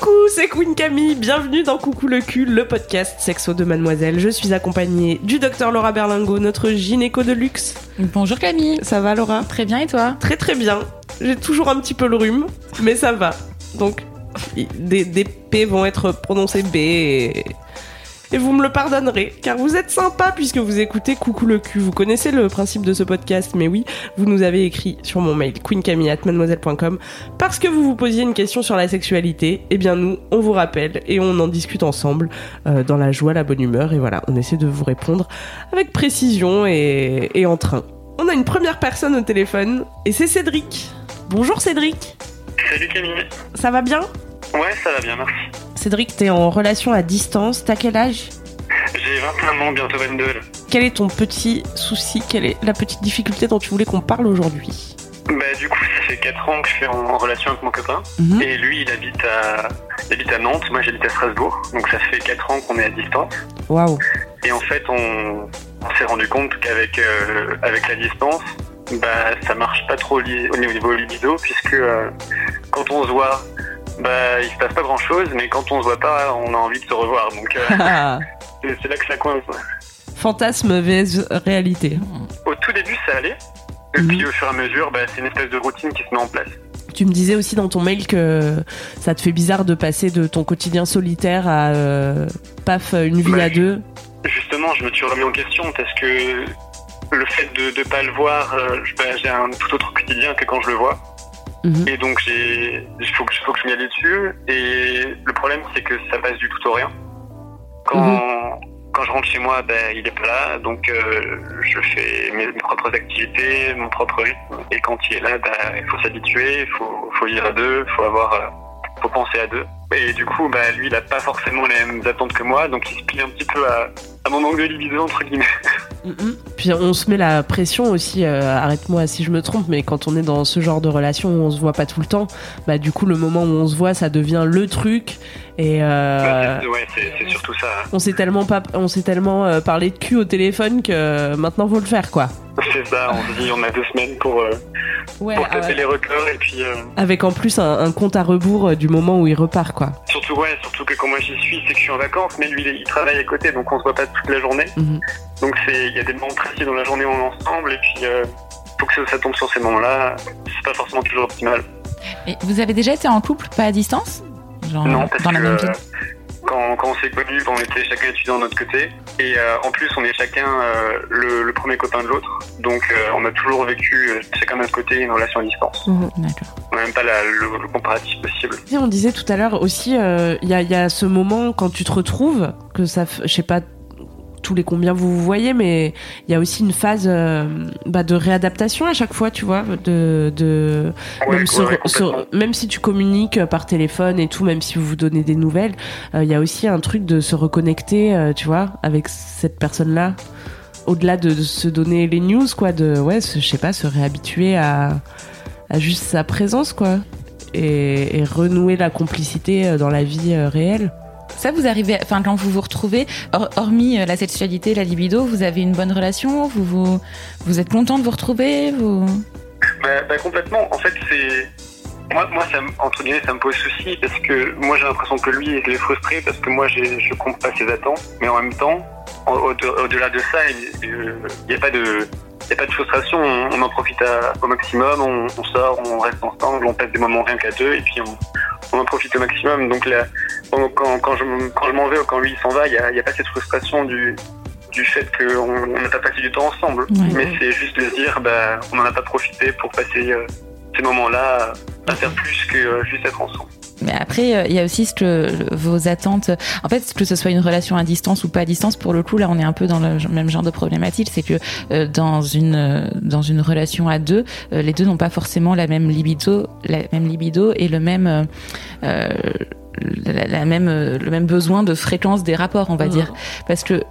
Coucou, c'est Queen Camille, bienvenue dans Coucou le cul, le podcast sexo de mademoiselle. Je suis accompagnée du docteur Laura Berlingo, notre gynéco de luxe. Bonjour Camille. Ça va Laura? Très bien et toi? Très très bien. J'ai toujours un petit peu le rhume, mais ça va. Donc, des, des P vont être prononcés B et, et vous me le pardonnerez, car vous êtes sympa puisque vous écoutez Coucou le cul. Vous connaissez le principe de ce podcast, mais oui, vous nous avez écrit sur mon mail queencamille@mademoiselle.com parce que vous vous posiez une question sur la sexualité. Eh bien nous, on vous rappelle et on en discute ensemble euh, dans la joie, la bonne humeur et voilà, on essaie de vous répondre avec précision et, et en train. On a une première personne au téléphone et c'est Cédric. Bonjour Cédric, Salut Camille. ça va bien? Ouais, ça va bien, merci. Cédric, t'es en relation à distance, t'as quel âge? J'ai 21 ans, bientôt 22. là. Quel est ton petit souci? Quelle est la petite difficulté dont tu voulais qu'on parle aujourd'hui? Bah, du coup, ça fait 4 ans que je suis en, relation avec mon copain. Mhm. Et lui, il habite à, il habite à Nantes, moi j'habite à Strasbourg. Donc ça fait 4 ans qu'on est à distance. Waouh. Et en fait, on, on s'est rendu compte qu'avec euh, avec la distance, bah, ça marche pas trop au niveau libido, puisque euh, quand on se voit, bah, il se passe pas grand chose, mais quand on se voit pas, on a envie de se revoir. Donc euh, c'est là que ça coince. Fantasme vs réalité. Au tout début, ça allait. Et Mhm. puis au fur et à mesure, bah, c'est une espèce de routine qui se met en place. Tu me disais aussi dans ton mail que ça te fait bizarre de passer de ton quotidien solitaire à euh, paf une vie Bah, à deux. Justement, je me suis remis en question parce que le fait de ne pas le voir, euh, bah, j'ai un tout autre quotidien que quand je le vois. Mhm. Et donc, j'ai- il faut que, faut que je m'y aille dessus. Et le problème, c'est que ça passe du tout au rien. Quand, Mhm. quand je rentre chez moi, ben, il est pas là. Donc, euh, je fais mes, mes propres activités, mon propre rythme. Et quand il est là, ben, il faut s'habituer, il faut, faut vivre à deux, il faut avoir, euh, faut penser à deux. Et du coup, bah, lui, il a pas forcément les mêmes attentes que moi. Donc, il se plie un petit peu à, à mon manque de libido, entre guillemets. Mhm. Puis on se met la pression aussi, euh, arrête-moi si je me trompe, mais quand on est dans ce genre de relation où on se voit pas tout le temps, bah du coup le moment où on se voit ça devient le truc et euh, Bah, ouais, c'est surtout ça. hein. on s'est tellement pas, on s'est tellement euh, parlé de cul au téléphone que maintenant faut le faire quoi. C'est ça, on se dit, on a deux semaines pour, Ouais, pour taper les records. Et puis, avec en plus un, un compte à rebours du moment où il repart quoi. Surtout, ouais, surtout que quand moi j'y suis, c'est que je suis en vacances, mais lui, il, il travaille à côté, donc on se voit pas toute la journée. Mhm. Donc, c'est il y a des moments précis dans la journée où on est ensemble, et puis, euh, faut que ça, ça tombe sur ces moments-là. C'est pas forcément toujours optimal. Et vous avez déjà été en couple, pas à distance? Genre non, parce dans la que même ville? Quand, quand on s'est connus, on était chacun étudiant de notre côté. Et euh, en plus, on est chacun euh, le, le premier copain de l'autre. Donc, euh, on a toujours vécu chacun de notre côté une relation à distance. D'accord. On n'a même pas la- le, le comparatif possible. Et on disait tout à l'heure aussi, il y, a, y a ce moment quand tu te retrouves, que ça, je sais pas tous les combien vous vous voyez, mais il y a aussi une phase euh, bah, de réadaptation à chaque fois, tu vois, de, de Ouais, même, ouais, même si tu communiques par téléphone et tout, même si vous vous donnez des nouvelles, euh, il y a aussi un truc de se reconnecter, euh, tu vois, avec cette personne-là. Au-delà de, de se donner les news, quoi, de ouais, je sais pas, se réhabituer à, à juste sa présence, quoi, et, et renouer la complicité euh, dans la vie euh, réelle. Ça, vous arrivez, enfin, quand vous vous retrouvez, hor- hormis euh, la sexualité, la libido, vous avez une bonne relation Vous, vous, vous êtes content de vous retrouver vous... Bah, bah, complètement. En fait, c'est. Moi, moi ça, entre guillemets, ça me pose souci parce que moi, j'ai l'impression que lui, il est frustré parce que moi, je compte pas ses attentes. Mais en même temps, au- au- au-delà de ça, il n'y a pas de. N'y a pas de frustration, on, en profite au maximum, on, on sort, on reste ensemble, on passe des moments rien qu'à deux et puis on, on en profite au maximum. Donc là, quand, je, m- quand je m'en vais ou quand lui il s'en va, il n'y a, il y a pas cette frustration du, du fait qu'on on n'a pas passé du temps ensemble. Ouais. Mais c'est juste de se dire, bah, on n'en a pas profité pour passer euh, ces moments-là à faire plus que euh, juste être ensemble. Mais après, euh, il y a aussi ce que vos attentes. En fait, que ce soit une relation à distance ou pas à distance, pour le coup, là, on est un peu dans le même genre de problématique. C'est que euh, dans une euh, dans une relation à deux, euh, les deux n'ont pas forcément la même libido, la même libido et le même euh, la, la même le même besoin de fréquence des rapports, on va Mhm. dire, parce que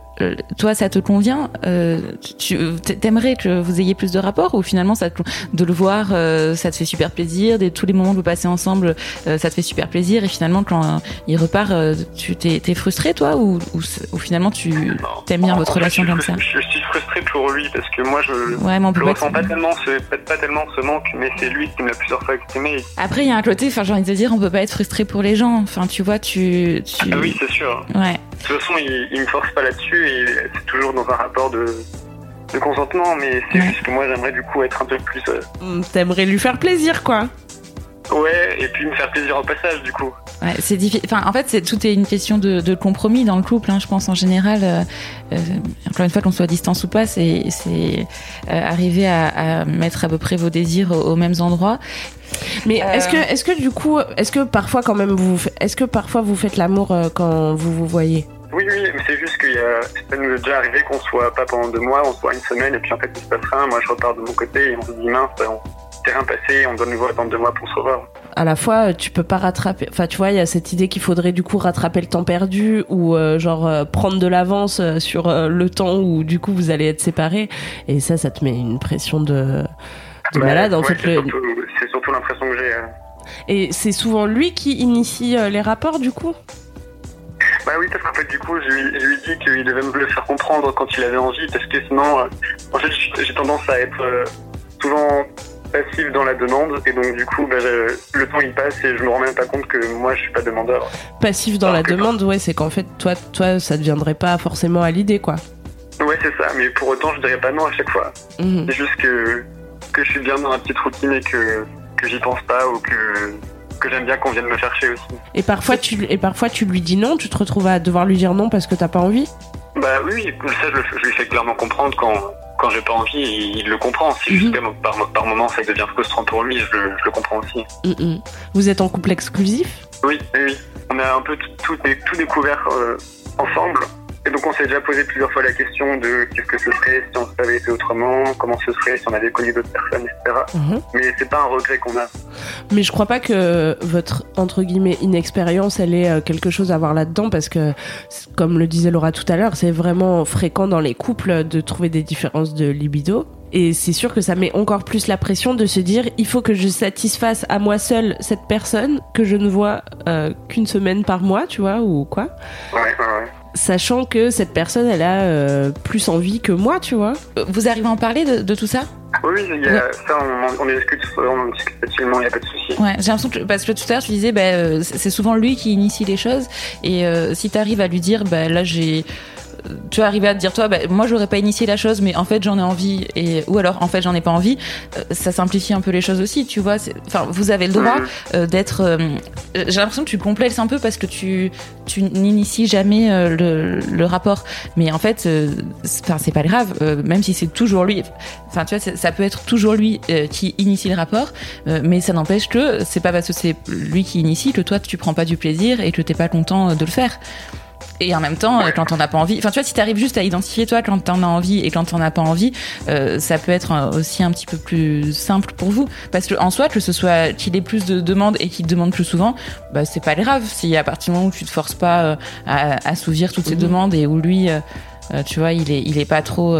toi, ça te convient euh, Tu tu- t'aimerais que vous ayez plus de rapports ou finalement ça te- de le voir, euh, ça te fait super plaisir. Des, tous les moments que vous passez ensemble, euh, ça te fait super plaisir. Et finalement, quand euh, il repart, euh, tu t'es t'es frustré toi ou, ou, ou finalement tu t'aimes bien En- votre en relation comme ça? Je suis frustré pour lui parce que moi je, Ouais, mais on pas. ressens pas tellement, ce, pas, pas tellement ce manque, mais c'est lui qui me l'a plusieurs fois exprimé. Après, il y a un côté, enfin, j'ai envie de te dire, on peut pas être frustré pour les gens. Enfin, tu vois, tu, tu... Ah oui, c'est sûr. ouais. De toute façon, il, il me force pas là-dessus et c'est toujours dans un rapport de, de consentement, mais c'est Ouais. juste que moi j'aimerais du coup être un peu plus. euh, Hmm, T'aimerais lui faire plaisir, quoi. Ouais, et puis me faire plaisir au passage du coup. Ouais, c'est difficile. Enfin, en fait, c'est tout est une question de, de compromis dans le couple. Hein, je pense en général. euh, euh, encore une fois, qu'on soit à distance ou pas, c'est c'est euh, arriver à, à mettre à peu près vos désirs aux, aux mêmes endroits. Mais Euh. est-ce que, est-ce que du coup, est-ce que parfois quand même vous, est-ce que parfois vous faites l'amour euh, quand vous vous voyez? Oui, oui, mais c'est juste qu'il y a. Ça nous est déjà arrivé qu'on soit pas pendant deux mois, on soit une semaine, et puis en fait il se passe rien. Moi je repars de mon côté et on se dit mince, on rien passé, on doit nous voir attendre deux mois pour se revoir. À la fois, euh, tu peux pas rattraper. Enfin, tu vois, il y a cette idée qu'il faudrait du coup rattraper le temps perdu ou euh, genre euh, prendre de l'avance euh, sur euh, le temps où du coup vous allez être séparés. Et ça, ça te met une pression de, de Ouais, malade. En ouais, fait, c'est le- surtout, surtout l'impression que j'ai. et c'est souvent lui qui initie les rapports du coup? Bah oui, parce qu'en fait, du coup, je lui, je lui ai dit qu'il devait me le faire comprendre quand il avait envie, parce que sinon, euh, en fait, j'ai tendance à être euh, souvent passif dans la demande, et donc du coup, bah, le temps il passe et je me rends même pas compte que moi, je suis pas demandeur. Passif dans Alors la demande, ouais, c'est qu'en fait, toi, toi, ça ne viendrait pas forcément à l'idée, quoi. Ouais, c'est ça, mais pour autant, je dirais pas non à chaque fois. Mhm. C'est juste que, que je suis bien dans ma petite routine et que, que j'y pense pas, ou que, que j'aime bien qu'on vienne me chercher aussi. Et parfois, tu, et parfois, tu lui dis non, tu te retrouves à devoir lui dire non parce que t'as pas envie. Bah oui, ça, je, le- je lui fais clairement comprendre quand, quand j'ai pas envie, il, il le comprend. C'est Mhm. que par, par moment, ça devient frustrant pour lui, je, le- je le comprends aussi. Mhm. Vous êtes en couple exclusif? Oui, oui. On a un peu tout, tout, dé- tout découvert euh, ensemble. Et donc on s'est déjà posé plusieurs fois la question de qu'est-ce que ce serait si on avait été autrement, comment ce serait si on avait connu d'autres personnes, etc. Mhm. Mais c'est pas un regret qu'on a. Mais je crois pas que votre entre guillemets inexpérience elle ait euh, quelque chose à voir là-dedans parce que comme le disait Laura tout à l'heure, c'est vraiment fréquent dans les couples de trouver des différences de libido. Et c'est sûr que ça met encore plus la pression de se dire il faut que je satisfasse à moi seule cette personne que je ne vois euh, qu'une semaine par mois, tu vois, ou quoi. Ouais, ouais, ouais. Sachant que cette personne elle a euh, plus envie que moi, tu vois. Vous arrivez à en parler de, de tout ça? Oui, oui, il y a, ça, on, on discute, on en discute facilement, il n'y a pas de souci. Ouais, j'ai l'impression que parce que tout à l'heure tu disais, bah, euh, c'est souvent lui qui initie les choses et euh, si t'arrives à lui dire, bah là j'ai tu vas arriver à te dire toi bah, moi j'aurais pas initié la chose mais en fait j'en ai envie et ou alors en fait j'en ai pas envie. Euh, ça simplifie un peu les choses aussi tu vois enfin vous avez le droit Mhm. euh, d'être euh, j'ai l'impression que tu complexes un peu parce que tu tu n'inities jamais le, le rapport. Mais en fait enfin c'est pas grave même si c'est toujours lui enfin tu vois ça peut être toujours lui qui initie le rapport mais ça n'empêche que c'est pas parce que c'est lui qui initie que toi tu prends pas du plaisir et que t'es pas content de le faire et en même temps, euh, quand t'en as pas envie, enfin tu vois, si t'arrives juste à identifier toi quand t'en as envie et quand t'en as pas envie, euh, ça peut être euh, aussi un petit peu plus simple pour vous. Parce que en soi, que ce soit qu'il ait plus de demandes et qu'il te demande plus souvent, bah c'est pas grave. Si à partir du moment où tu te forces pas euh, à assouvir toutes ces demandes et où lui, euh, euh, tu vois, il est, il est pas trop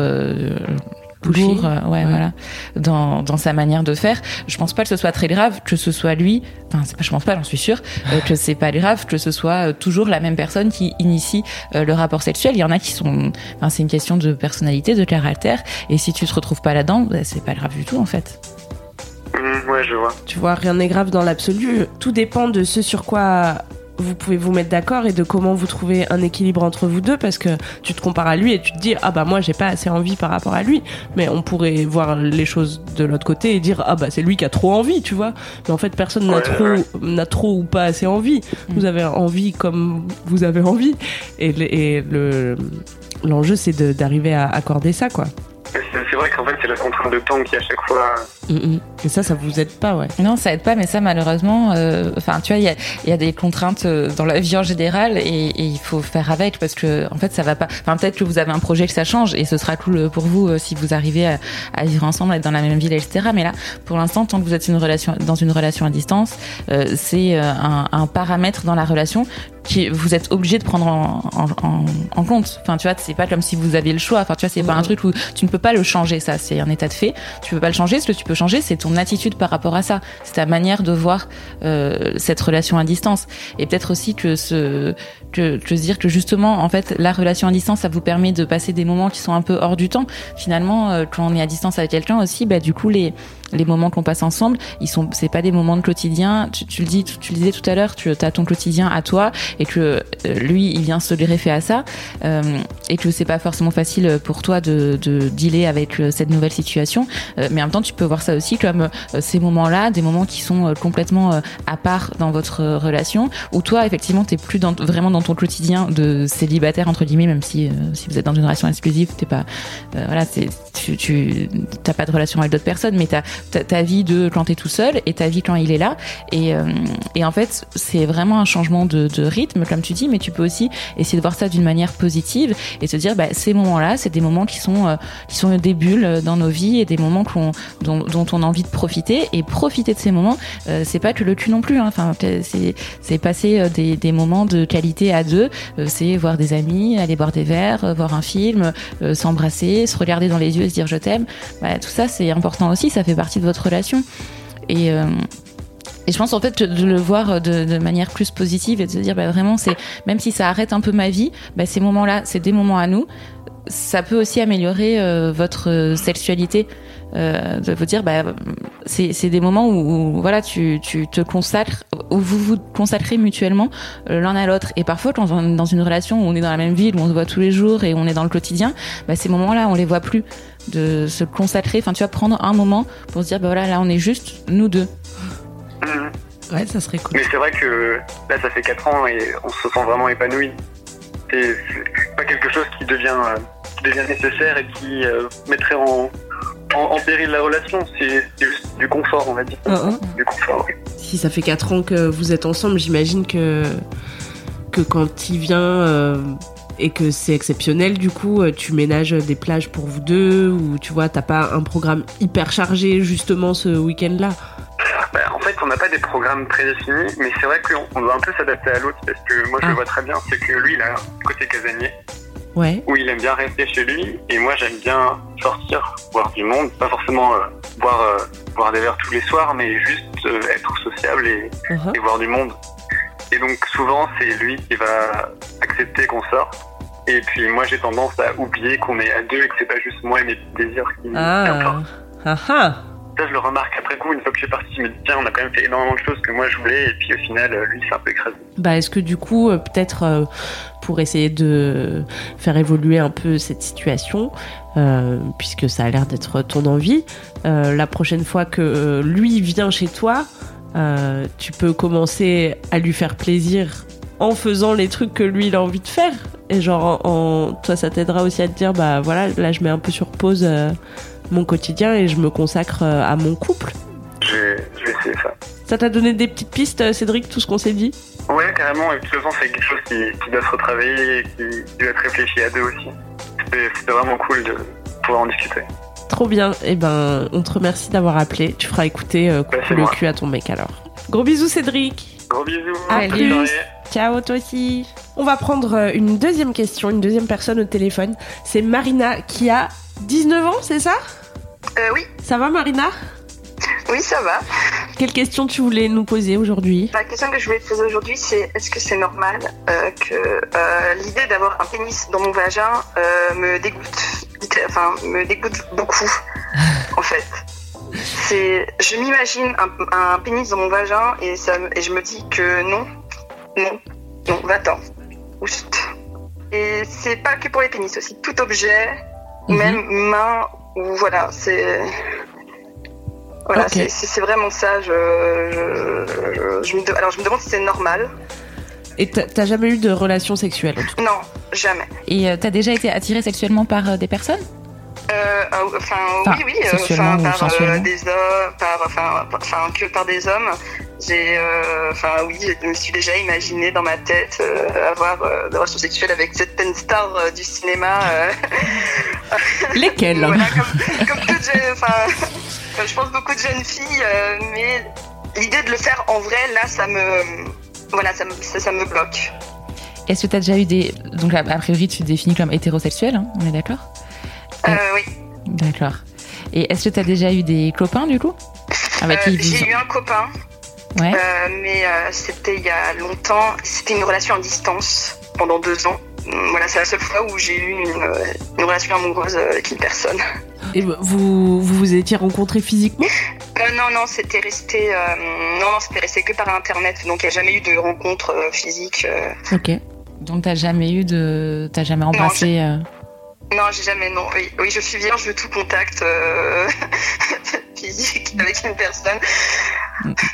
Pushy. lourd, euh, ouais, Ouais. voilà, dans, dans sa manière de faire. Je pense pas que ce soit très grave que ce soit lui. Enfin, c'est pas, je pense pas, j'en suis sûre euh, que c'est pas grave que ce soit euh, toujours la même personne qui initie euh, le rapport sexuel. Il y en a qui sont, enfin, c'est une question de personnalité, de caractère. Et si tu te retrouves pas là-dedans, bah, c'est pas grave du tout en fait. Mhm, ouais, je vois. Tu vois, rien n'est grave dans l'absolu. Tout dépend de ce sur quoi vous pouvez vous mettre d'accord et de comment vous trouvez un équilibre entre vous deux parce que tu te compares à lui et tu te dis ah bah moi j'ai pas assez envie par rapport à lui. Mais on pourrait voir les choses de l'autre côté et dire ah bah c'est lui qui a trop envie tu vois. Mais en fait personne n'a trop n'a trop ou pas assez envie. Mm. vous avez envie comme vous avez envie. Et le- et le l'enjeu c'est de- d'arriver à accorder ça quoi C'est vrai qu'en fait, c'est la contrainte de temps qui, à chaque fois. Mm, mm. Et ça, ça vous aide pas, ouais. Non, ça aide pas, mais ça, malheureusement, euh, enfin, tu vois, il y a, il y a des contraintes euh, dans la vie en général et, et il faut faire avec parce que, en fait, ça va pas. Enfin, peut-être que vous avez un projet que ça change et ce sera cool pour vous euh, si vous arrivez à, à vivre ensemble, à être dans la même ville, etc. Mais là, pour l'instant, tant que vous êtes une relation, dans une relation à distance, euh, c'est euh, un, un paramètre dans la relation qui vous êtes obligé de prendre en, en, en, en compte. Enfin, tu vois, c'est pas comme si vous aviez le choix. Enfin, tu vois, c'est pas un truc où tu ne peux pas le changer. Ça, c'est un état de fait. Tu peux pas le changer. Ce que tu peux changer, c'est ton attitude par rapport à ça. C'est ta manière de voir euh, cette relation à distance. Et peut-être aussi que ce que, que se dire que justement, en fait, la relation à distance, ça vous permet de passer des moments qui sont un peu hors du temps. Finalement, euh, quand on est à distance avec quelqu'un aussi, bah du coup les les moments qu'on passe ensemble, ils sont, c'est pas des moments de quotidien. Tu, tu le dis, tu, tu le disais tout à l'heure, tu as ton quotidien à toi et que euh, lui, il vient se greffer à ça euh, et que c'est pas forcément facile pour toi de, de dealer avec euh, cette nouvelle situation. Mais en même temps, tu peux voir ça aussi comme ces moments-là, des moments qui sont complètement à part dans votre relation, où toi, effectivement, t'es plus vraiment dans ton quotidien de célibataire entre guillemets, même si si vous êtes dans une relation exclusive, t'es pas, voilà, tu, tu t'as pas de relation avec d'autres personnes, mais t'as ta, vie de quand t'es tout seul et ta vie quand il est là. Et, et en fait, c'est vraiment un changement de, de comme tu dis, mais tu peux aussi essayer de voir ça d'une manière positive et se dire, bah, ces moments-là, c'est des moments qui sont, euh, qui sont des bulles dans nos vies et des moments dont, on a envie de profiter. Et profiter de ces moments, euh, c'est pas que le cul non plus. Hein. Enfin, c'est, c'est passer euh, des, moments de qualité à deux. Euh, c'est voir des amis, aller boire des verres, euh, voir un film, euh, s'embrasser, se regarder dans les yeux et se dire je t'aime. Bah, tout ça, c'est important aussi. Ça fait partie de votre relation. Euh, et je pense en fait de le voir de, de manière plus positive et de se dire bah, vraiment c'est même si ça arrête un peu ma vie, bah, ces moments-là c'est des moments à nous. Ça peut aussi améliorer euh, votre euh, sexualité. Euh, de vous dire bah c'est des moments où, voilà tu tu te consacres où vous vous consacrez mutuellement euh, l'un à l'autre et parfois quand on est dans une relation où on est dans la même ville où on se voit tous les jours et on est dans le quotidien bah ces moments-là on les voit plus de se consacrer enfin tu vas prendre un moment pour se dire bah voilà là on est juste nous deux Mhm. Ouais, ça serait cool. Mais c'est vrai que là, ça fait 4 ans et on se sent vraiment épanoui. C'est pas quelque chose qui devient, euh, qui devient nécessaire et qui euh, mettrait en, en, en péril la relation. C'est juste du confort, on va dire. Hein, hein. Du confort, oui. Si ça fait 4 ans que vous êtes ensemble, j'imagine que, que quand il vient euh, et que c'est exceptionnel, du coup, tu ménages des plages pour vous deux ou tu vois, t'as pas un programme hyper chargé justement ce week-end-là? Bah, en fait, on n'a pas des programmes prédéfinis, mais c'est vrai qu'on on doit un peu s'adapter à l'autre parce que moi, je Ah. le vois très bien, c'est que lui, il a un côté casanier Ouais. où il aime bien rester chez lui et moi, j'aime bien sortir, voir du monde, pas forcément euh, boire, euh, boire des verres tous les soirs, mais juste euh, être sociable et, Uh-huh. et voir du monde. Et donc, souvent, c'est lui qui va accepter qu'on sorte. Et puis, moi, j'ai tendance à oublier qu'on est à deux et que c'est pas juste moi et mes désirs qui, Ah. importent. Ah ah. Ça, je le remarque après coup, une fois que suis parti, je me dis, tiens, on a quand même fait énormément de choses que moi je voulais, et puis au final, euh, lui, c'est un peu écrasé. Bah, est-ce que du coup, euh, peut-être euh, pour essayer de faire évoluer un peu cette situation, puisque ça a l'air d'être ton envie, la prochaine fois que lui vient chez toi, tu peux commencer à lui faire plaisir en faisant les trucs que lui il a envie de faire? Et genre, en, en- toi, ça t'aidera aussi à te dire, bah voilà, là, je mets un peu sur pause mon quotidien et je me consacre euh, à mon couple. Je vais, je vais essayer ça. Ça t'a donné des petites pistes, euh, Cédric, tout ce qu'on s'est dit? Ouais, carrément, et de toute façon, c'est quelque chose qui, qui doit se retravailler et qui, doit être réfléchi à deux aussi. C'était vraiment cool de pouvoir en discuter. Trop bien. Et ben, on te remercie d'avoir appelé. Tu feras écouter euh, Bah, le moi. cul à ton mec alors. Gros bisous, Cédric. Gros bisous, À plus. Ciao, toi aussi. On va prendre euh, une deuxième question, une deuxième personne au téléphone. C'est Marina qui a 19 ans, c'est ça? Euh, oui, Ça va, Marina? Oui, ça va. Quelle question tu voulais nous poser aujourd'hui? La question que je voulais te poser aujourd'hui, c'est est-ce que c'est normal euh, que euh, l'idée d'avoir un pénis dans mon vagin me dégoûte, enfin me dégoûte beaucoup, en fait? C'est, je m'imagine un, un pénis dans mon vagin et ça, et je me dis que non, non, non, va-t'en, oust. Et c'est pas que pour les pénis aussi, tout objet, Mhm. même main voilà, c'est. Voilà, Ok. c'est- vraiment ça. Je, je, je me de- alors je me demande si c'est normal. Et t'as jamais eu de relation sexuelle en tout cas? Non, jamais. Et euh, t'as déjà été attiré sexuellement par euh, des personnes? Euh, ah, enfin, Enfin, oui, oui, euh, sexuellement enfin, ou par euh, sensuellement? des hommes, par, enfin, par- enfin, que par des hommes. J'ai, euh, enfin, oui, je me suis déjà imaginé dans ma tête euh, avoir euh, des relations sexuelles avec certaines stars du cinéma. Lesquelles voilà, comme, comme toute jeune, je pense beaucoup de jeunes filles, mais l'idée de le faire en vrai, là, ça me, voilà, ça me, ça, ça me bloque. Est-ce que tu as déjà eu des. Donc, a priori, tu te définis comme hétérosexuel, hein, on est d'accord? Oui. D'accord. Et est-ce que tu as déjà eu des copains, du coup? Avec qui j'ai eu un copain, Ouais. euh, mais euh, c'était il y a longtemps. C'était une relation à distance pendant deux ans. Hum, Voilà, c'est la seule fois où j'ai eu une, euh, une relation amoureuse avec une personne. Et vous, vous vous étiez rencontrés physiquement? Euh, non, non, c'était resté, euh, non, non, c'était resté que par internet. Donc il n'y a jamais eu de rencontre euh, physique. euh. Ok. Donc, t'as jamais eu de. T'as jamais embrassé. euh, Non, j'ai jamais, non. Oui, oui, je suis vierge de tout contact euh, physique avec une personne.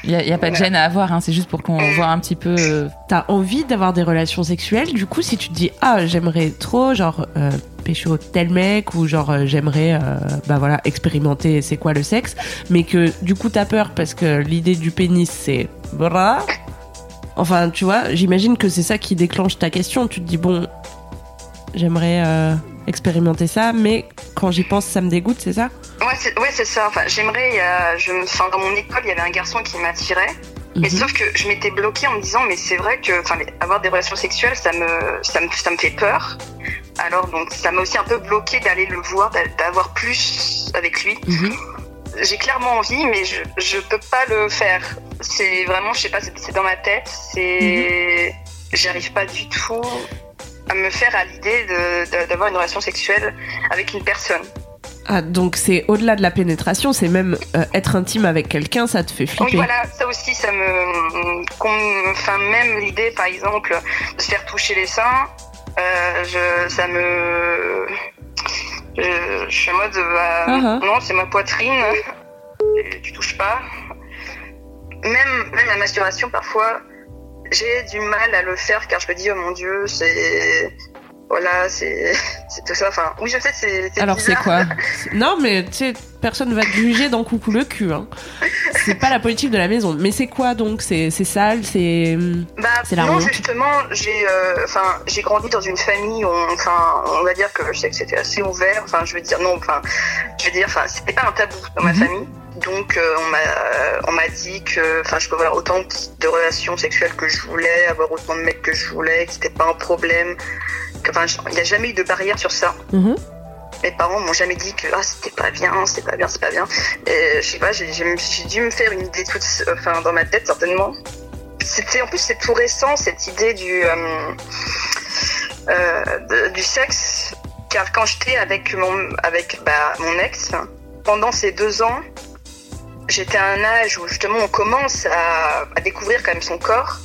Il n'y a, y a pas de gêne à avoir, hein, c'est juste pour qu'on voit un petit peu. euh, T'as envie d'avoir des relations sexuelles, du coup, si tu te dis ah j'aimerais trop genre euh, pécho tel mec ou genre euh, j'aimerais euh, bah voilà expérimenter c'est quoi le sexe, mais que du coup t'as peur parce que l'idée du pénis c'est. Enfin tu vois, j'imagine que c'est ça qui déclenche ta question. Tu te dis bon j'aimerais euh, expérimenter ça, mais quand j'y pense ça me dégoûte, c'est ça? Ouais, c'est ouais, ça. Enfin, j'aimerais. a- je me, dans mon école, il y avait un garçon qui m'attirait. Mais Mhm. sauf que je m'étais bloquée en me disant, mais c'est vrai que, avoir des relations sexuelles, ça me, ça me, ça me fait peur. Alors donc, ça m'a aussi un peu bloqué d'aller le voir, d'a- d'avoir plus avec lui. Mhm. J'ai clairement envie, mais je, je peux pas le faire. C'est vraiment, je sais pas, c'est dans ma tête. C'est, j'arrive pas du tout à me faire à l'idée d'avoir une relation sexuelle avec une personne. Ah donc c'est au-delà de la pénétration, c'est même euh, être intime avec quelqu'un, ça te fait flipper. Oui, voilà, ça aussi, ça me. Enfin, même l'idée, par exemple, de se faire toucher les seins, euh, je, ça me. Je, je suis en mode. bah, Uh-huh. Non, c'est ma poitrine, tu touches pas. Même, même la masturbation, parfois, j'ai du mal à le faire car je me dis, oh mon dieu, c'est. Voilà, c'est c'est tout ça. Enfin, oui, je sais, c'est. Alors, c'est quoi Non, mais tu sais, personne va te juger dans Coucou le cul. Hein. C'est pas la politique de la maison. Mais c'est quoi donc? C'est c'est sale C'est. Bah, C'est la non, honte. justement, j'ai, euh, enfin, j'ai grandi dans une famille où, on- enfin, on va dire que je sais que c'était assez ouvert. Enfin, je veux dire, non, enfin, je veux dire, enfin, c'était pas un tabou dans ma Mhm. famille. Donc, euh, on m'a, on m'a dit que, enfin, je pouvais avoir autant de relations sexuelles que je voulais, avoir autant de mecs que je voulais, que c'était pas un problème. Enfin, il n'y a jamais eu de barrière sur ça. Mhm. Mes parents m'ont jamais dit que ah, c'était pas bien, c'est pas bien, c'est pas bien. Et je sais pas, j'ai j'ai- j'ai dû me faire une idée toute, enfin, dans ma tête certainement. C'était en plus c'est tout récent cette idée du euh, euh, de- du sexe, car quand j'étais avec mon avec bah, mon ex, pendant ces deux ans, j'étais à un âge où justement on commence à, à découvrir quand même son corps.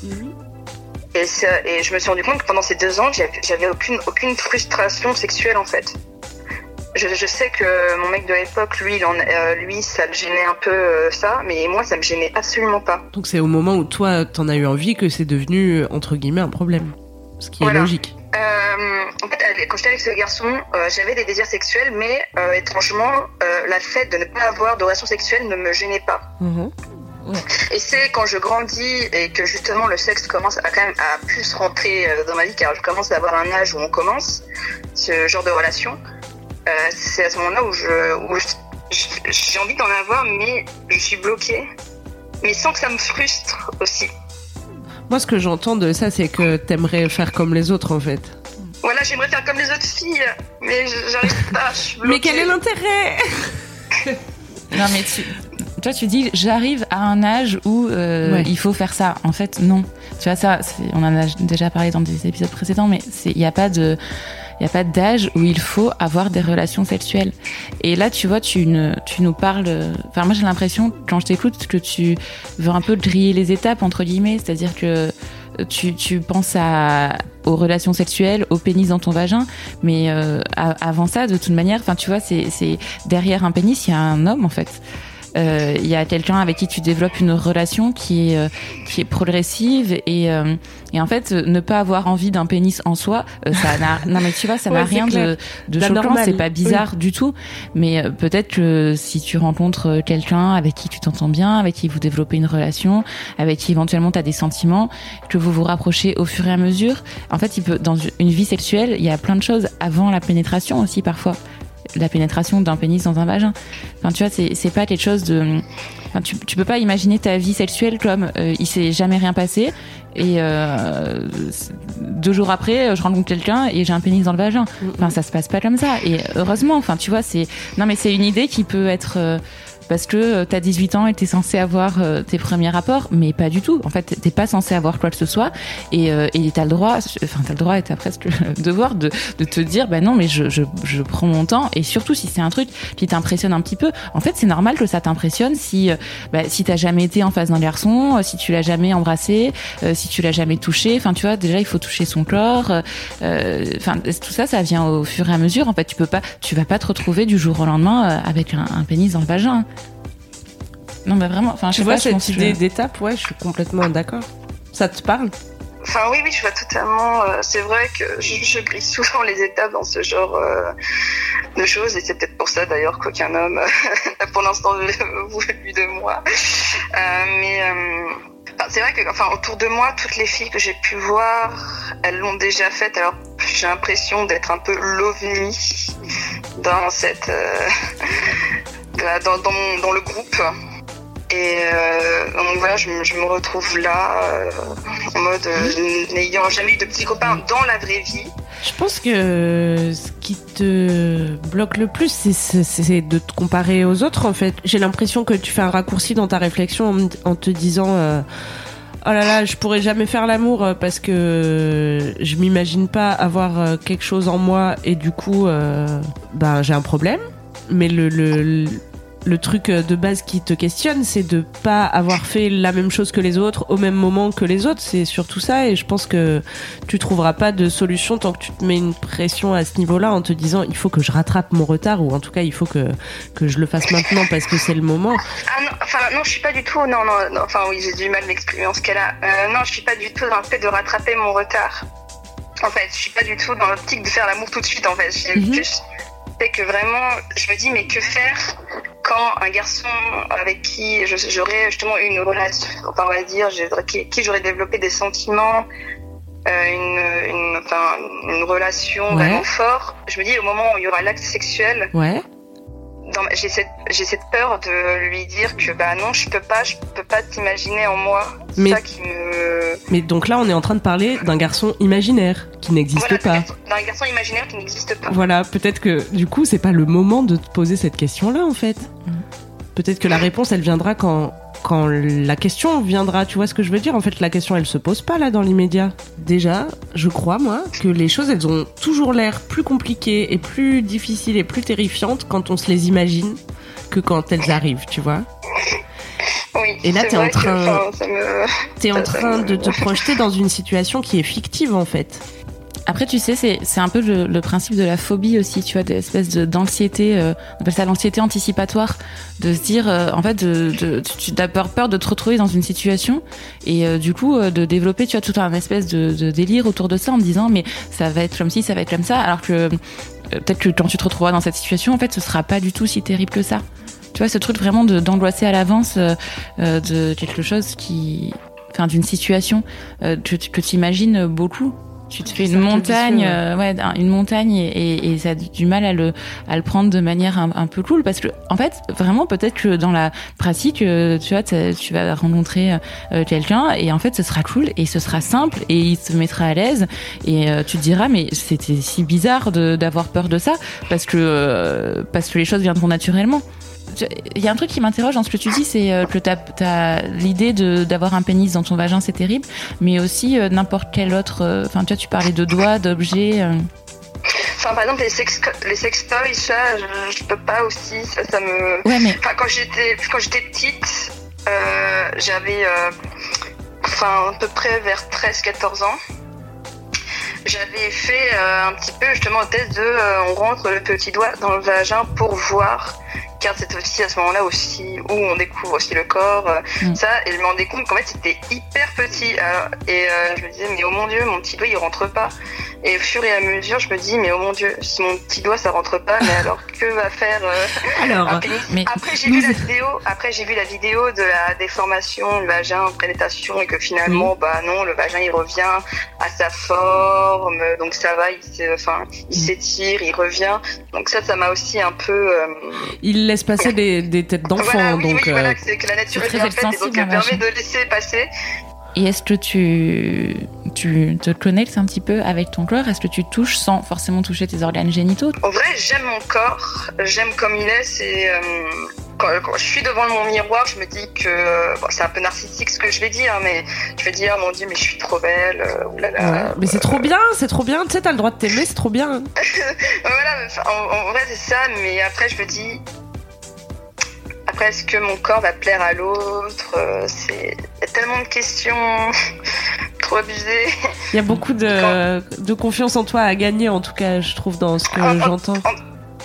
Et, ça- et je me suis rendu compte que pendant ces deux ans, j'avais j'avais aucune, aucune frustration sexuelle en fait. Je, je sais que mon mec de l'époque, lui, il en, euh, lui, ça le gênait un peu euh, ça, mais moi, ça me gênait absolument pas. Donc c'est au moment où toi t'en as eu envie que c'est devenu entre guillemets un problème. Ce qui est logique. Euh, en fait, quand j'étais avec ce garçon, euh, j'avais des désirs sexuels, mais euh, étrangement, euh, la fait de ne pas avoir de relation sexuelle ne me gênait pas. Mhm. Et c'est quand je grandis et que justement le sexe commence à quand même à plus rentrer euh, dans ma vie, car je commence à avoir un âge où on commence ce genre de relation. euh, c'est à ce moment-là où je, où j'ai envie d'en avoir, mais je suis bloquée, mais sans que ça me frustre aussi. Moi ce que j'entends de ça c'est que t'aimerais faire comme les autres en fait. Voilà, j'aimerais faire comme les autres filles, mais j'arrive pas. Je suis bloquée. Mais quel est l'intérêt? Non, mais tu, toi, tu dis, j'arrive à un âge où euh, Ouais. il faut faire ça. En fait, non. Tu vois, ça, on en a déjà parlé dans des épisodes précédents, mais il n'y a pas de. Il n'y a pas d'âge où il faut avoir des relations sexuelles. Et là, tu vois, tu, tu nous parles. euh, Enfin, moi, j'ai l'impression, quand je t'écoute, que tu veux un peu griller les étapes, entre guillemets. C'est-à-dire que tu, tu penses à, aux relations sexuelles, au pénis dans ton vagin. Mais euh, avant ça, de toute manière, enfin, tu vois, c'est- derrière un pénis, il y a un homme, en fait. Euh, il y a quelqu'un avec qui tu développes une relation qui est euh, qui est progressive et euh, et en fait ne pas avoir envie d'un pénis en soi, ça n'a non mais tu vois ça n'a Ouais, rien clair. de de choquant, D'anormal, c'est pas bizarre du tout. Mais euh, peut-être que si tu rencontres quelqu'un avec qui tu t'entends bien, avec qui vous développez une relation, avec qui éventuellement tu as des sentiments, que vous vous rapprochez au fur et à mesure, en fait, il peut dans une vie sexuelle, il y a plein de choses avant la pénétration aussi parfois. La pénétration d'un pénis dans un vagin. Enfin, tu vois, c'est c'est pas quelque chose de. Enfin, tu, tu peux pas imaginer ta vie sexuelle comme euh, il s'est jamais rien passé et euh, deux jours après, je rencontre quelqu'un et j'ai un pénis dans le vagin. Enfin, ça se passe pas comme ça. Et heureusement, enfin, tu vois, c'est non, mais c'est une idée qui peut être euh, parce que euh, t'as 18 ans et t'es censé avoir euh, tes premiers rapports, mais pas du tout. En fait, t'es pas censé avoir quoi que ce soit et euh, et t'as le droit, enfin t'as le droit et t'as presque le devoir de de te dire, bah non, mais je je je prends mon temps et surtout si c'est un truc qui t'impressionne un petit peu. En fait, c'est normal que ça t'impressionne si euh, bah, si t'as jamais été en face d'un garçon, si tu l'as jamais embrassé, si tu l'as jamais touché. Enfin, tu vois, déjà il faut toucher son corps. Enfin, tout ça, ça vient au fur et à mesure. En fait, tu peux pas, tu vas pas te retrouver du jour au lendemain avec un, un pénis dans le vagin. Non, mais vraiment. Enfin, je Tu vois pas, je cette idée d'étape, ouais, je suis complètement d'accord. Ça te parle? Enfin, oui, oui, je vois totalement. euh, c'est vrai que je, je glisse souvent les étapes dans ce genre euh, de choses, et c'est peut-être pour ça d'ailleurs qu'aucun homme n'a pour l'instant voulu de moi. Euh, mais euh, enfin, c'est vrai que, enfin, autour de moi, toutes les filles que j'ai pu voir, elles l'ont déjà fait. Alors, j'ai l'impression d'être un peu l'ovni dans cette, euh, dans, dans, mon- dans le groupe. Et euh, donc voilà, je, me- je me retrouve là, euh, en mode euh, n'ayant jamais eu de petits copains dans la vraie vie. Je pense que ce qui te bloque le plus, c'est- de te comparer aux autres, en fait. J'ai l'impression que tu fais un raccourci dans ta réflexion en, te disant Oh là là, je pourrais jamais faire l'amour parce que je m'imagine pas avoir quelque chose en moi et du coup, euh, ben, j'ai un problème. Mais le, le, le truc de base qui te questionne, c'est de pas avoir fait la même chose que les autres au même moment que les autres. C'est surtout ça et je pense que tu trouveras pas de solution tant que tu te mets une pression à ce niveau-là en te disant il faut que je rattrape mon retard ou en tout cas il faut que, que je le fasse maintenant parce que c'est le moment. Ah non, enfin non, je suis pas du tout. Non, non, non, enfin oui, j'ai du mal à m'exprimer en ce cas-là. Euh, non, je suis pas du tout dans le fait de rattraper mon retard. En fait, je suis pas du tout dans l'optique de faire l'amour tout de suite. En fait, j'ai plus que vraiment, je me dis mais que faire quand un garçon avec qui j'aurais justement une relation, enfin on va dire, qui, qui j'aurais développé des sentiments, euh, une, une, enfin, une relation Ouais. vraiment forte. Je me dis au moment où il y aura l'acte sexuel, Ouais. Dans ma- j'ai cette, j'ai cette peur de lui dire que bah non, je peux pas, je peux pas t'imaginer en moi. C'est Mais- ça qui me. Mais donc là on est en train de parler d'un garçon imaginaire qui n'existe Voilà, pas. d'un garçon- d'un garçon imaginaire qui n'existe pas. Voilà, peut-être que du coup c'est pas le moment de te poser cette question-là en fait. Peut-être que la réponse elle viendra quand quand la question viendra, tu vois ce que je veux dire? En fait, la question elle se pose pas là dans l'immédiat. Déjà, je crois moi que les choses elles ont toujours l'air plus compliquées et plus difficiles et plus terrifiantes quand on se les imagine que quand elles arrivent, tu vois? Oui. Et là, t'es en que, train- enfin, ça me. T'es en train me- de te projeter dans une situation qui est fictive en fait. Après, tu sais, c'est un peu le, principe de la phobie aussi, tu vois, de d'anxiété, euh, on appelle ça l'anxiété anticipatoire, de se dire, euh, en fait, tu as peur, peur de te retrouver dans une situation et euh, du coup de développer, tu vois, tout un espèce de, délire autour de ça en disant, mais ça va être comme ci, ça va être comme ça, alors que peut-être que quand tu te retrouveras dans cette situation, en fait, ce sera pas du tout si terrible que ça. Tu vois, ce truc vraiment d'angoisser à l'avance de quelque chose qui, enfin, d'une situation que, tu- que tu imagines beaucoup. Tu te fais une montagne, ouais. euh, ouais, une montagne et, et, et ça a du mal à le, à le prendre de manière un, un peu cool parce que en fait vraiment peut-être que dans la pratique euh, tu vois tu vas rencontrer euh, quelqu'un et en fait ce sera cool et ce sera simple et il se mettra à l'aise et euh, tu te diras mais c'était si bizarre d'avoir peur de ça parce que euh, parce que les choses viendront naturellement Tu- il y a un truc qui m'interroge dans ce que tu dis, c'est euh, que t'as as, l'idée d'avoir un pénis dans ton vagin, c'est terrible, mais aussi euh, n'importe quel autre. euh, Enfin, tu vois, tu parlais de doigts, d'objets. euh, Enfin, par exemple, les sex, les sextoys, ça, je, je peux pas aussi. Ça, ça me. Ouais, mais Enfin, quand j'étais, petite, euh, j'avais, enfin, à peu près vers 13-14 ans. J'avais fait euh, un petit peu justement le test de, euh, on rentre le petit doigt dans le vagin pour voir car c'est aussi à ce moment-là aussi où on découvre aussi le corps, euh, Mm. ça, et je me rendais compte qu'en fait c'était hyper petit. Alors, et euh, je me disais, mais oh mon dieu, mon petit doigt il rentre pas. Et au fur et à mesure, je me dis, mais oh mon dieu, si mon petit doigt ça rentre pas, mais alors que va faire euh, Alors, un pénis mais Après j'ai nous- vu la vidéo, après j'ai vu la vidéo de la déformation, le vagin, pénétration, et que finalement, bah non, le vagin il revient à sa forme, donc ça va, il enfin, il s'étire, il revient. Donc ça, ça m'a aussi un peu. euh, il laisse passer des, des têtes d'enfants, voilà, oui, donc oui, euh, voilà, c'est que la nature est très bien faite et donc elle permet de laisser passer. Et est-ce que tu, tu te connectes un petit peu avec ton corps? Est-ce que tu touches sans forcément toucher tes organes génitaux? En vrai, j'aime mon corps, j'aime comme il est. C'est euh, quand, quand je suis devant mon miroir, je me dis que bon, c'est un peu narcissique ce que je vais dire, mais je vais dire mon Dieu, mais je suis trop belle. euh, oulala. ouais. mais c'est trop bien, c'est trop bien. Tu sais, t'as le droit de t'aimer, c'est trop bien. Voilà, en vrai c'est ça, mais après je me dis, après est-ce que mon corps va plaire à l'autre Euh, C'est il y a tellement de questions trop abusées. Il y a beaucoup de, de confiance en toi à gagner, en tout cas, je trouve, dans ce que j'entends.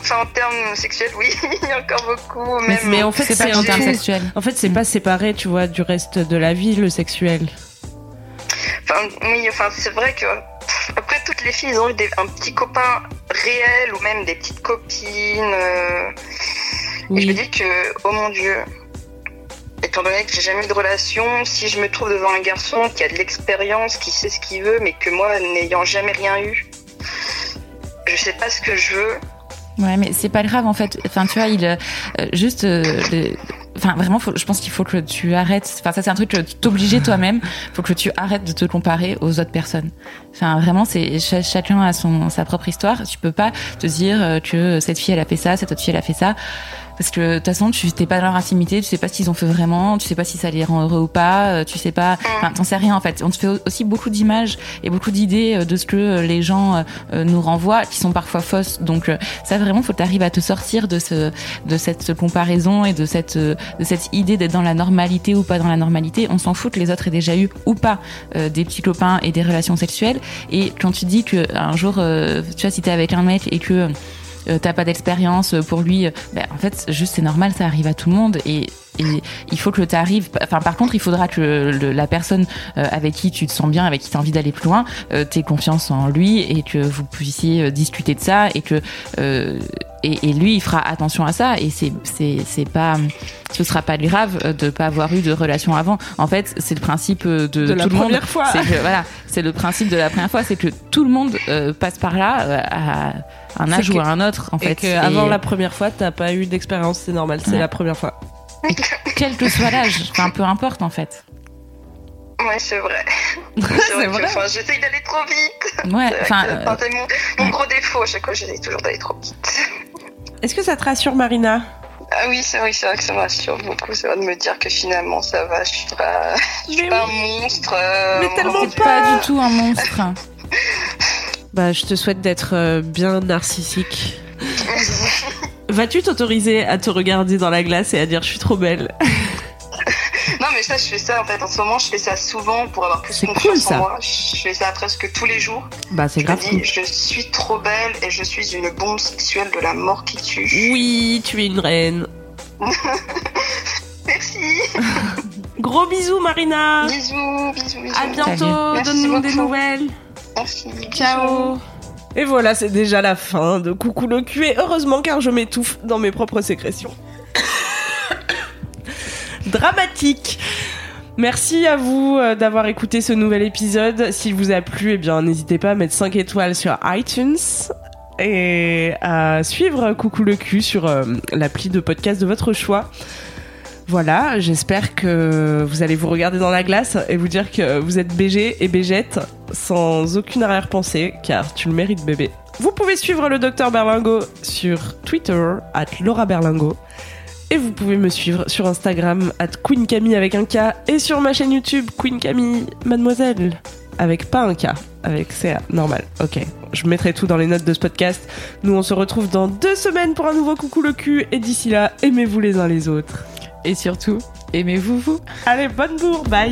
Enfin en termes sexuels, oui, il y a encore beaucoup. Mais, Même mais en fait, C'est pas en termes sexuels. En fait, c'est pas séparé, tu vois, du reste de la vie, le sexuel. Enfin, oui, enfin, c'est vrai que pff, après toutes les filles ils ont eu des, un petit copain réel ou même des petites copines. euh, Et je me Oui. dis que, oh mon dieu, étant donné que j'ai jamais eu de relation, si je me trouve devant un garçon qui a de l'expérience, qui sait ce qu'il veut, mais que moi n'ayant jamais rien eu, je sais pas ce que je veux. Ouais, mais c'est pas grave en fait. Enfin, tu vois, il euh, juste, euh, le- enfin vraiment, faut- je pense qu'il faut que tu arrêtes. Enfin, ça c'est un truc que t'obliger toi-même. Faut que tu arrêtes de te comparer aux autres personnes. Enfin, vraiment, c'est cha- chacun a son sa propre histoire. Tu peux pas te dire euh, que cette fille elle a fait ça, cette autre fille elle a fait ça. Parce que de toute façon, tu t'es pas dans leur intimité, tu sais pas ce qu'ils ont fait vraiment, tu sais pas si ça les rend heureux ou pas, euh, tu sais pas, enfin, t'en sais rien en fait. On te fait aussi beaucoup d'images et beaucoup d'idées euh, de ce que euh, les gens nous renvoient, qui sont parfois fausses. Donc ça vraiment, faut que t'arrives à te sortir de ce, de cette comparaison et de cette, de cette idée d'être dans la normalité ou pas dans la normalité. On s'en fout que les autres aient déjà eu ou pas euh, des petits copains et des relations sexuelles. Et quand tu dis que un jour, euh, tu vois, si t'es avec un mec et que t'as pas d'expérience pour lui, euh, ben, en fait, juste c'est normal, ça arrive à tout le monde. Et et il faut que tu arrives. Enfin, par contre, il faudra que le- la personne euh, avec qui tu te sens bien, avec qui tu as envie d'aller plus loin, euh, t'aies confiance en lui et que vous puissiez euh, discuter de ça et que euh, et, et lui, il fera attention à ça et c'est c'est c'est pas ce sera pas grave de pas avoir eu de relation avant. En fait, c'est le principe de, De la le monde. première fois. C'est que voilà, c'est le principe de la première fois, c'est que tout le monde euh, passe par là euh, à un âge ou à un autre en Et fait. que avant la première fois, t'as pas eu d'expérience, c'est normal, c'est Ouais. la première fois. quel que soit l'âge, enfin peu importe en fait. Ouais, c'est vrai. vrai. enfin, j'essaye d'aller trop vite. Ouais, vrai enfin euh, c'est mon, mon gros défaut à chaque fois, j'essaye toujours d'aller trop vite. Est-ce que ça te rassure, Marina? Ah oui, c'est vrai, c'est vrai que ça me rassure beaucoup, c'est vrai de me dire que finalement ça va, je suis pas, je suis pas un monstre. euh, Mais tellement c'est pas du tout un monstre. Bah, je te souhaite d'être euh, bien narcissique. Vas-tu t'autoriser à te regarder dans la glace et à dire je suis trop belle Non, mais ça, je fais ça en fait. En ce moment, je fais ça souvent pour avoir plus confiance cool, ça. en moi. Je fais ça presque tous les jours. Bah, c'est grave. dis, je suis trop belle et je suis une bombe sexuelle de la mort qui tue. Oui, tu es une reine. Merci. Gros bisous, Marina. Bisous, bisous, bisous. À bientôt. Donne-nous des nouvelles. Merci. bisous. Et voilà, c'est déjà la fin de Coucou le cul. Et heureusement, car je m'étouffe dans mes propres sécrétions. Dramatique. Merci à vous euh, d'avoir écouté ce nouvel épisode. S'il vous a plu, eh bien, n'hésitez pas à mettre 5 étoiles sur iTunes et à suivre Coucou le cul sur euh, l'appli de podcast de votre choix. Voilà, j'espère que vous allez vous regarder dans la glace et vous dire que vous êtes BG et Bégette sans aucune arrière-pensée, car tu le mérites bébé. Vous pouvez suivre le docteur Berlingo sur Twitter, at Laura Berlingo. Et vous pouvez me suivre sur Instagram, at Queen Camille avec un K, et sur ma chaîne YouTube, Queen Camille Mademoiselle, avec pas un K, avec CA, normal. Ok, je mettrai tout dans les notes de ce podcast. Nous, on se retrouve dans deux semaines pour un nouveau Coucou le cul, et d'ici là, aimez-vous les uns les autres. Et surtout, aimez-vous vous? Allez, bonne bourre, bye